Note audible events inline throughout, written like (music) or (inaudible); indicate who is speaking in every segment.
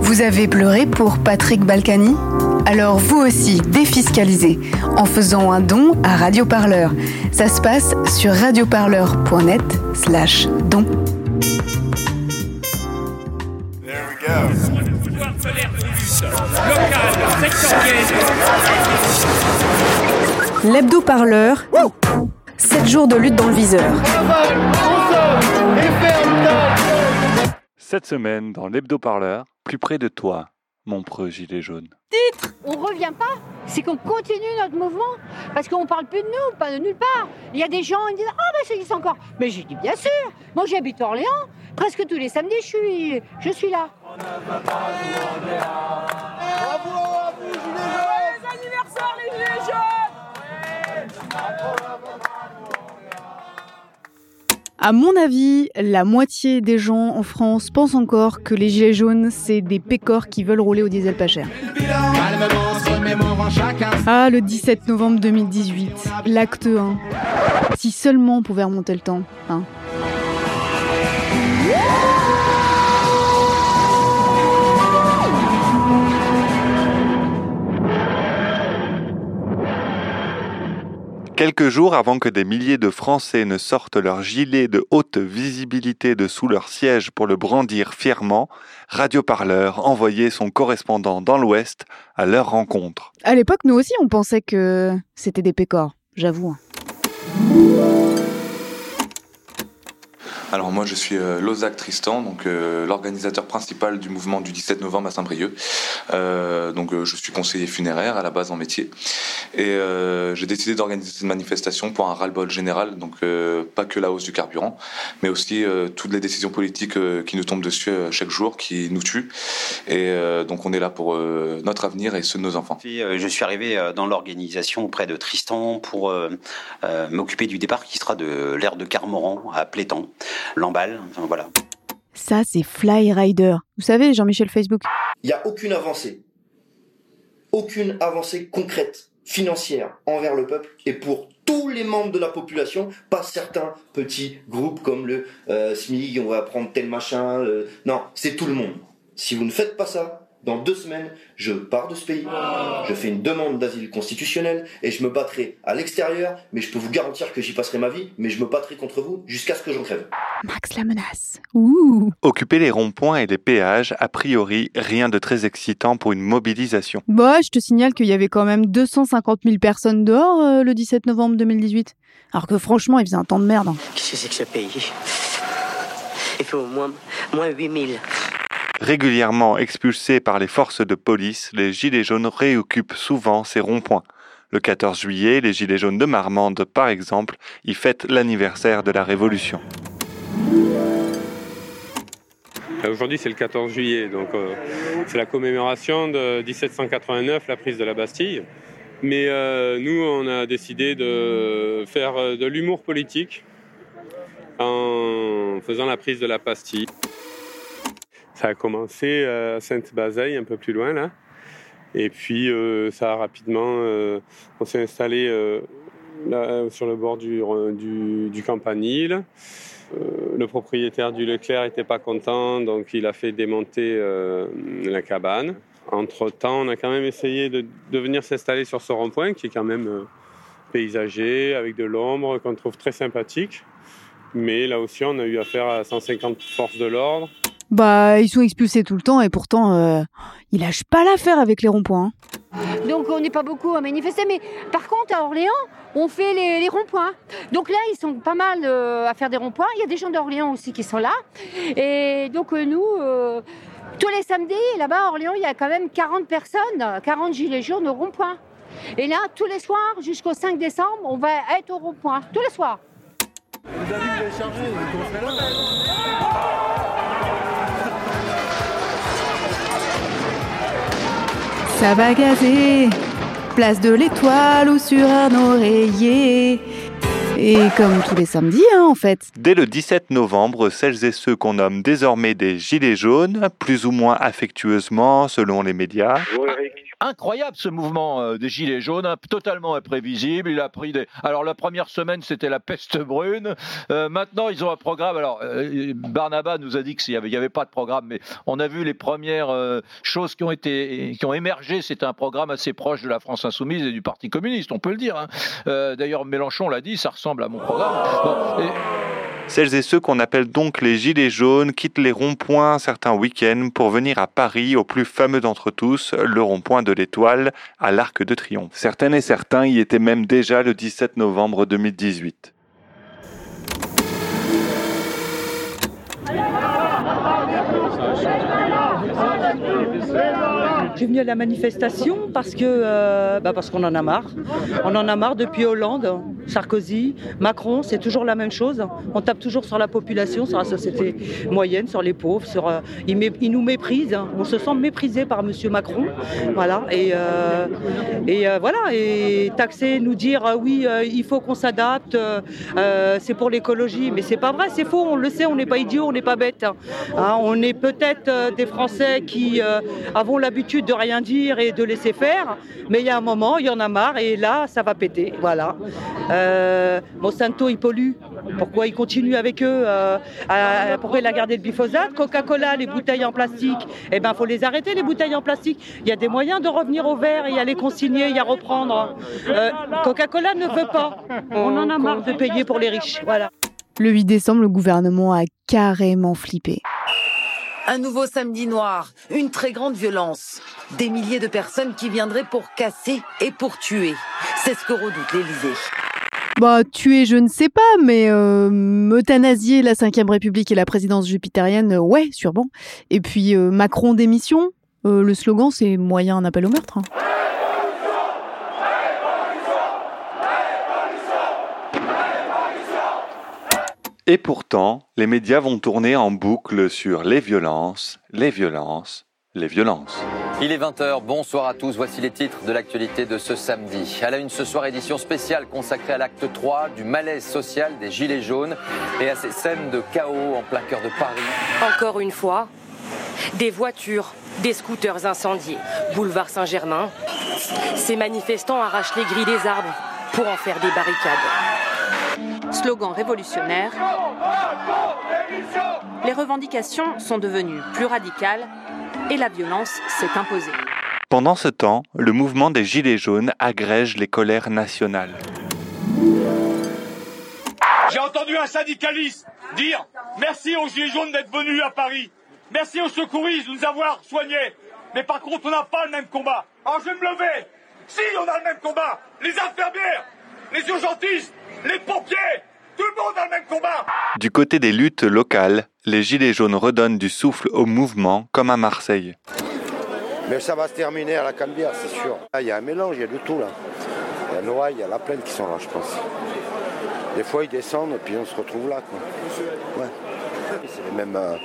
Speaker 1: Vous avez pleuré pour Patrick Balkany? Alors vous aussi, défiscalisez en faisant un don à Radioparleur. Ça se passe sur radioparleur.net slash don. L'hebdo-parleur, 7 jours de lutte dans le viseur.
Speaker 2: Cette semaine, dans l'hebdo-parleur, plus près de toi, mon preux gilet jaune.
Speaker 3: Titre On revient pas, c'est qu'on continue notre mouvement, parce qu'on parle plus de nous, pas de nulle part. Il y a des gens qui disent Ah, ben ça existe encore. Mais j'ai dit Bien sûr, moi j'habite Orléans, presque tous les samedis je suis, je suis là.
Speaker 1: À mon avis, la moitié des gens en France pensent encore que les gilets jaunes, c'est des pécores qui veulent rouler au diesel pas cher. Ah, le 17 novembre 2018, l'acte 1. Si seulement on pouvait remonter le temps, hein.
Speaker 2: Quelques jours avant que des milliers de Français ne sortent leurs gilets de haute visibilité de sous leur siège pour le brandir fièrement, Radio Parleur envoyait son correspondant dans l'Ouest à leur rencontre.
Speaker 1: À l'époque, nous aussi, on pensait que c'était des pécores, j'avoue.
Speaker 4: Alors moi je suis euh, Lozac Tristan, donc euh, l'organisateur principal du mouvement du 17 novembre à Saint-Brieuc. Euh, donc euh, je suis conseiller funéraire à la base en métier et j'ai décidé d'organiser cette manifestation pour un ras-le-bol général, donc pas que la hausse du carburant, mais aussi toutes les décisions politiques qui nous tombent dessus chaque jour, qui nous tuent. Et donc on est là pour notre avenir et ceux de nos enfants.
Speaker 5: Je suis arrivé dans l'organisation auprès de Tristan pour m'occuper du départ qui sera de l'aire de Carmoran à Plétan, Lamballe, enfin, voilà.
Speaker 1: Ça, c'est Fly Rider. Vous savez, Jean-Michel Facebook.
Speaker 6: Il n'y a aucune avancée. Aucune avancée concrète, financière, envers le peuple et pour tous les membres de la population, pas certains petits groupes comme le euh, SMIG, on va prendre tel machin. euh, non, c'est tout le monde. Si vous ne faites pas ça, dans deux semaines, je pars de ce pays, je fais une demande d'asile constitutionnel et je me battrai à l'extérieur, mais je peux vous garantir que j'y passerai ma vie, mais je me battrai contre vous jusqu'à ce que j'en crève.
Speaker 1: Max la menace. Ouh.
Speaker 2: Occuper les ronds-points et les péages, a priori, rien de très excitant pour une mobilisation.
Speaker 1: Bah, je te signale qu'il y avait quand même 250 000 personnes dehors euh, le 17 novembre 2018. Alors que franchement, il faisait un temps de merde. hein.
Speaker 7: Qu'est-ce que c'est que ce pays? Il fait au moins, moins 8000.
Speaker 2: Régulièrement expulsés par les forces de police, les Gilets jaunes réoccupent souvent ces ronds-points. Le 14 juillet, les Gilets jaunes de Marmande, par exemple, y fêtent l'anniversaire de la Révolution.
Speaker 8: Aujourd'hui, c'est le 14 juillet, donc euh, c'est la commémoration de 1789, la prise de la Bastille. Mais euh, nous, on a décidé de faire euh, de l'humour politique en faisant la prise de la Bastille. Ça a commencé à Sainte-Bazeille, un peu plus loin là. Et puis, euh, ça a rapidement. euh, on s'est installé euh, sur le bord du, Campanile. Euh, le propriétaire du Leclerc n'était pas content, donc il a fait démonter euh, la cabane. Entre-temps, on a quand même essayé de, venir s'installer sur ce rond-point qui est quand même euh, paysager, avec de l'ombre, qu'on trouve très sympathique. Mais là aussi, on a eu affaire à 150 forces de l'ordre.
Speaker 1: Bah, ils sont expulsés tout le temps et pourtant, euh, ils lâchent pas l'affaire avec les ronds-points. hein.
Speaker 3: Donc on n'est pas beaucoup à manifester, mais par contre à Orléans, on fait les, les ronds-points. Donc là, ils sont pas mal euh, à faire des ronds-points. Il y a des gens d'Orléans aussi qui sont là. Et donc euh, nous, euh, tous les samedis, là-bas à Orléans, il y a quand même 40 personnes, 40 gilets jaunes au rond-point. Et là, tous les soirs, jusqu'au 5 décembre, on va être au rond-point. Tous les soirs.
Speaker 1: Ça va gazer, place de l'étoile ou sur un oreiller. Et comme tous les samedis, hein, en fait.
Speaker 2: Dès le 17 novembre, celles et ceux qu'on nomme désormais des Gilets jaunes, plus ou moins affectueusement selon les médias,
Speaker 9: Bonjour Eric, incroyable ce mouvement euh, des Gilets jaunes, hein, totalement imprévisible. Il a pris des. Alors la première semaine c'était la peste brune. Euh, maintenant ils ont un programme. Alors euh, Barnaba nous a dit qu'il n'y avait, pas de programme, mais on a vu les premières choses qui ont été, qui ont émergé. C'est un programme assez proche de la France insoumise et du Parti communiste, on peut le dire. Hein. D'ailleurs Mélenchon l'a dit, ça ressemble à mon programme.
Speaker 2: Celles et ceux qu'on appelle donc les Gilets jaunes quittent les ronds-points certains week-ends pour venir à Paris, au plus fameux d'entre tous, le rond-point de l'Étoile, à l'Arc de Triomphe. Certaines et certains y étaient même déjà le 17 novembre 2018.
Speaker 10: J'ai venu à la manifestation parce que euh, bah parce qu'on en a marre. On en a marre depuis Hollande, Sarkozy, Macron, c'est toujours la même chose. On tape toujours sur la population, sur la société moyenne, sur les pauvres. Sur, euh, ils, nous méprisent. On se sent méprisé par Monsieur Macron. Voilà. Et, euh, voilà. Et taxer, nous dire oui, il faut qu'on s'adapte. c'est pour l'écologie, mais c'est pas vrai, c'est faux. On le sait, on n'est pas idiot, on n'est pas bête. Hein, on est peut-être des Français qui avons l'habitude de rien dire et de laisser faire, mais il y a un moment, il y en a marre et là, ça va péter. Voilà. Euh, Monsanto, il pollue. Pourquoi il continue avec eux euh, Pourquoi il a gardé le glyphosate? Coca-Cola, les bouteilles en plastique, eh ben, faut les arrêter, les bouteilles en plastique. Il y a des moyens de revenir au verre et à les consigner et à reprendre. Euh, Coca-Cola ne veut pas. On en a marre de payer pour les riches. Voilà.
Speaker 1: Le 8 décembre, le gouvernement a carrément flippé.
Speaker 11: Un nouveau samedi noir, une très grande violence. Des milliers de personnes qui viendraient pour casser et pour tuer. C'est ce que redoute l'Élysée.
Speaker 1: Bah, tuer, je ne sais pas, mais euh, euthanasier la Ve République et la présidence jupitérienne, euh, ouais, sûrement. Et puis euh, Macron démission, euh, le slogan c'est moyen un appel au meurtre.
Speaker 2: Et pourtant, les médias vont tourner en boucle sur les violences, les violences, les violences.
Speaker 12: Il est 20h, bonsoir à tous, voici les titres de l'actualité de ce samedi. À la une ce soir, édition spéciale consacrée à l'acte 3 du malaise social des Gilets jaunes et à ces scènes de chaos en plein cœur de Paris.
Speaker 13: Encore une fois, des voitures, des scooters incendiés. Boulevard Saint-Germain, ces manifestants arrachent les grilles des arbres pour en faire des barricades
Speaker 14: slogan révolutionnaire, les revendications sont devenues plus radicales et la violence s'est imposée.
Speaker 2: Pendant ce temps, le mouvement des Gilets jaunes agrège les colères nationales.
Speaker 15: J'ai entendu un syndicaliste dire merci aux Gilets jaunes d'être venus à Paris. Merci aux secouristes de nous avoir soignés. Mais par contre, on n'a pas le même combat. Alors je vais me lever. Si, on a le même combat. Les infirmières, les urgentistes, les pompiers, tout le monde a le même combat
Speaker 2: Du côté des luttes locales, les Gilets jaunes redonnent du souffle au mouvement, comme à Marseille.
Speaker 16: Mais ça va se terminer à la Canebière, c'est sûr. Il y a un mélange, il y a de tout là. Il y a Noailles, il y a la plaine qui sont là, je pense. Des fois, ils descendent et puis on se retrouve là. Quoi. Ouais. C'est le même, euh,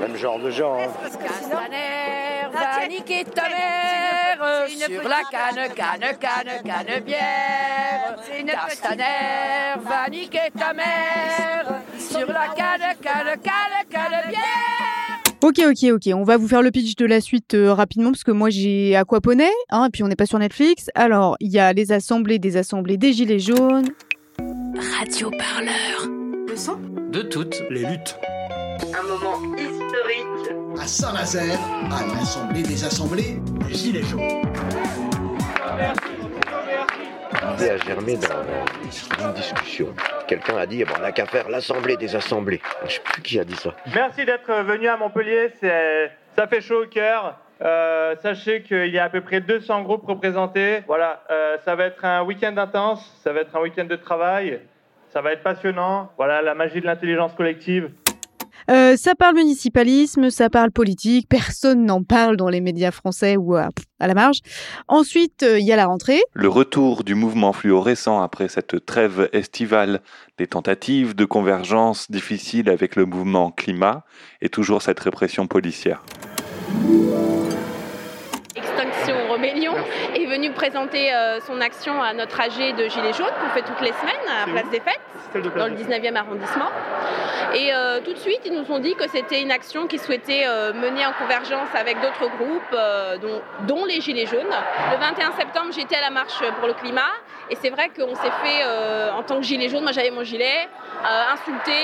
Speaker 16: même genre de gens. Hein.
Speaker 17: va niquer ta mère sur la canne, canne, canne, canne bière. Castaner va niquer ta mère sur la canne, canne, canne, canne bière.
Speaker 1: Ok, ok, ok. On va vous faire le pitch de la suite euh, rapidement parce que moi j'ai Aquaponet, hein, et puis on n'est pas sur Netflix. Alors, il y a les assemblées des assemblées des Gilets jaunes.
Speaker 18: Radio Parleur.
Speaker 19: Le son
Speaker 20: De toutes les luttes.
Speaker 19: Un moment historique.
Speaker 21: À Saint-Nazaire, à l'Assemblée des assemblées des Gilets jaunes.
Speaker 22: L'idée a germé dans une discussion. Quelqu'un a dit, bon, on n'a qu'à faire l'Assemblée des assemblées. Je ne sais plus qui a dit ça.
Speaker 23: Merci d'être venu à Montpellier, ça fait chaud au cœur. Euh, sachez qu'il y a à peu près 200 groupes représentés. Voilà, euh, ça va être un week-end intense, ça va être un week-end de travail, ça va être passionnant. Voilà, la magie de l'intelligence collective.
Speaker 1: Euh, ça parle municipalisme, ça parle politique, personne n'en parle dans les médias français ou à, la marge. Ensuite, il y a la rentrée.
Speaker 2: Le retour du mouvement fluorescent après cette trêve estivale, des tentatives de convergence difficiles avec le mouvement climat et toujours cette répression policière.
Speaker 24: Venu présenter euh, son action à notre AG de Gilets jaunes qu'on fait toutes les semaines à la Place des Fêtes, dans le 19e arrondissement. Et euh, tout de suite, ils nous ont dit que c'était une action qu'ils souhaitaient euh, mener en convergence avec d'autres groupes, dont, dont les Gilets jaunes. Le 21 septembre, j'étais à la marche pour le climat. Et c'est vrai qu'on s'est fait, en tant que gilet jaune, moi j'avais mon gilet, insulté.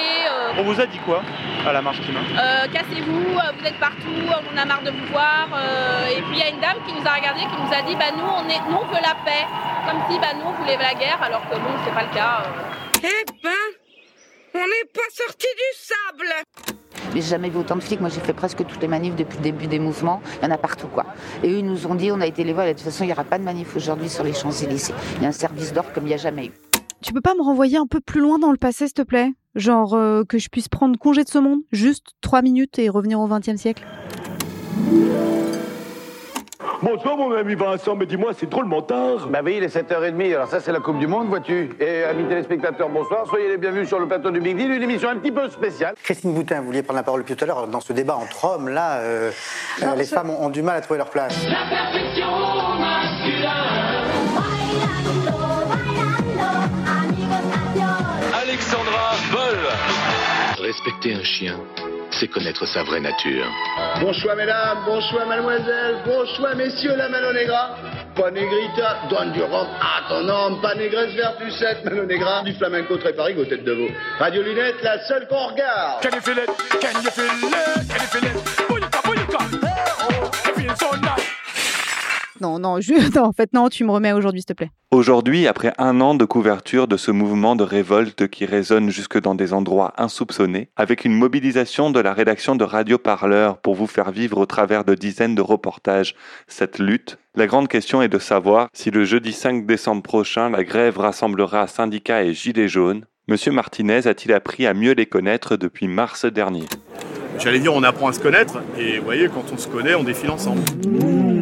Speaker 25: On vous a dit quoi à la marche climat?
Speaker 24: Cassez-vous, vous êtes partout, on a marre de vous voir. et puis il y a une dame qui nous a regardé, qui nous a dit bah nous on est, nous on veut la paix, comme si bah nous on voulait la guerre, alors que bon c'est pas le cas. euh.
Speaker 20: Eh ben, on n'est pas sorti du sable
Speaker 26: j'ai jamais vu autant de flics. Moi, j'ai fait presque toutes les manifs depuis le début des mouvements. Il y en a partout, quoi. Et eux, ils nous ont dit, on a été les voir, de toute façon, il n'y aura pas de manif aujourd'hui sur les Champs-Élysées. Il y a un service d'ordre comme il n'y a jamais eu.
Speaker 27: Tu peux pas me renvoyer un peu plus loin dans le passé, s'il te plaît? Genre euh, que je puisse prendre congé de ce monde, juste trois minutes et revenir au XXe siècle?
Speaker 28: Bonsoir mon ami Vincent, mais dis-moi, c'est drôlement tard.
Speaker 29: Bah oui, il est 7h30, alors ça c'est la Coupe du Monde, vois-tu. Et amis téléspectateurs, bonsoir, soyez les bienvenus sur le plateau du Big Deal, une émission un petit peu spéciale.
Speaker 30: Christine Boutin, vous vouliez prendre la parole depuis tout à l'heure. Dans ce débat entre hommes, là, euh, euh, les femmes ont, ont du mal à trouver leur place.
Speaker 31: Alexandra Boll. Respecter un chien, c'est connaître sa vraie nature.
Speaker 29: Bonsoir mesdames, bonsoir mademoiselles, bonsoir messieurs, la Mano Negra. Pas négrita, donne du rhum à ton homme, pas négresse vertus 7, Mano Negra, du flamenco très parigo, tête de veau. Radio Lunette, la seule qu'on regarde.
Speaker 28: Can you feel it? Can you feel it? Can you feel it? Bouillika, bouillika. I feel so nice.
Speaker 27: Non, non, je... (laughs) en fait, non, tu me remets aujourd'hui, s'il te plaît.
Speaker 2: Aujourd'hui, après un an de couverture de ce mouvement de révolte qui résonne jusque dans des endroits insoupçonnés, avec une mobilisation de la rédaction de Radio Parleur pour vous faire vivre au travers de dizaines de reportages cette lutte, la grande question est de savoir si le jeudi 5 décembre prochain, la grève rassemblera syndicats et gilets jaunes. Monsieur Martinez a-t-il appris à mieux les connaître depuis mars dernier?
Speaker 28: J'allais dire, on apprend à se connaître, et vous voyez, quand on se connaît, on défile ensemble.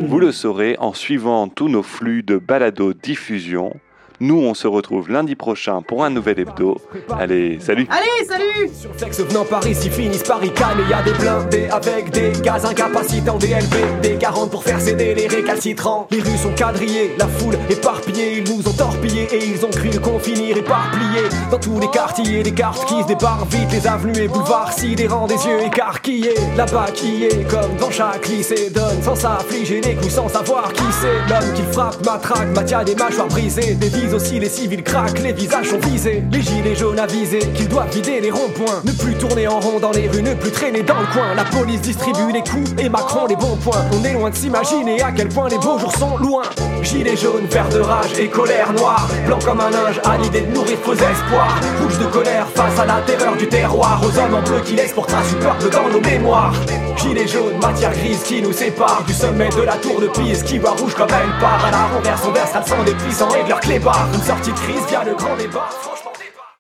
Speaker 2: Vous le saurez en suivant tous nos flux de balado-diffusion. Nous, on se retrouve lundi prochain pour un nouvel hebdo. Allez, salut
Speaker 32: Allez, salut
Speaker 33: Surflex venant par ici finissent par y calmer. Y a des blindés avec des gaz incapacitants, des LB, des 40 pour faire céder les récalcitrants. Les rues sont quadrillées, la foule éparpillée. Ils nous ont torpillés et ils ont cru qu'on finirait éparpillés. Dans tous les quartiers, des cartes qui se débarrent vite. Les avenues et boulevards sidérants, des yeux écarquillés. Là-bas qui est comme dans chaque lycée donne sans s'affliger les coups sans savoir qui c'est. L'homme qui frappe, matraque, maintient des mâchoires brisées. Des aussi, les civils craquent, les visages sont visés. Les gilets jaunes avisés qu'ils doivent vider les ronds-points. Ne plus tourner en rond dans les rues, ne plus traîner dans le coin. La police distribue les coups et Macron les bons points. On est loin de s'imaginer à quel point les beaux jours sont loin. Gilets jaunes, vert de rage et colère noire. Blanc comme un linge à l'idée de nourrir faux espoirs. Rouge de colère face à la terreur du terroir. Aux hommes en bleu qui laissent pour trace du peuple dans nos mémoires. Gilets jaunes, matière grise qui nous sépare du sommet de la tour de Pise qui voit rouge comme elle part. À la renverse, on verse le sang des puissants et de leurs clébards. Une sortie de crise via le grand débat.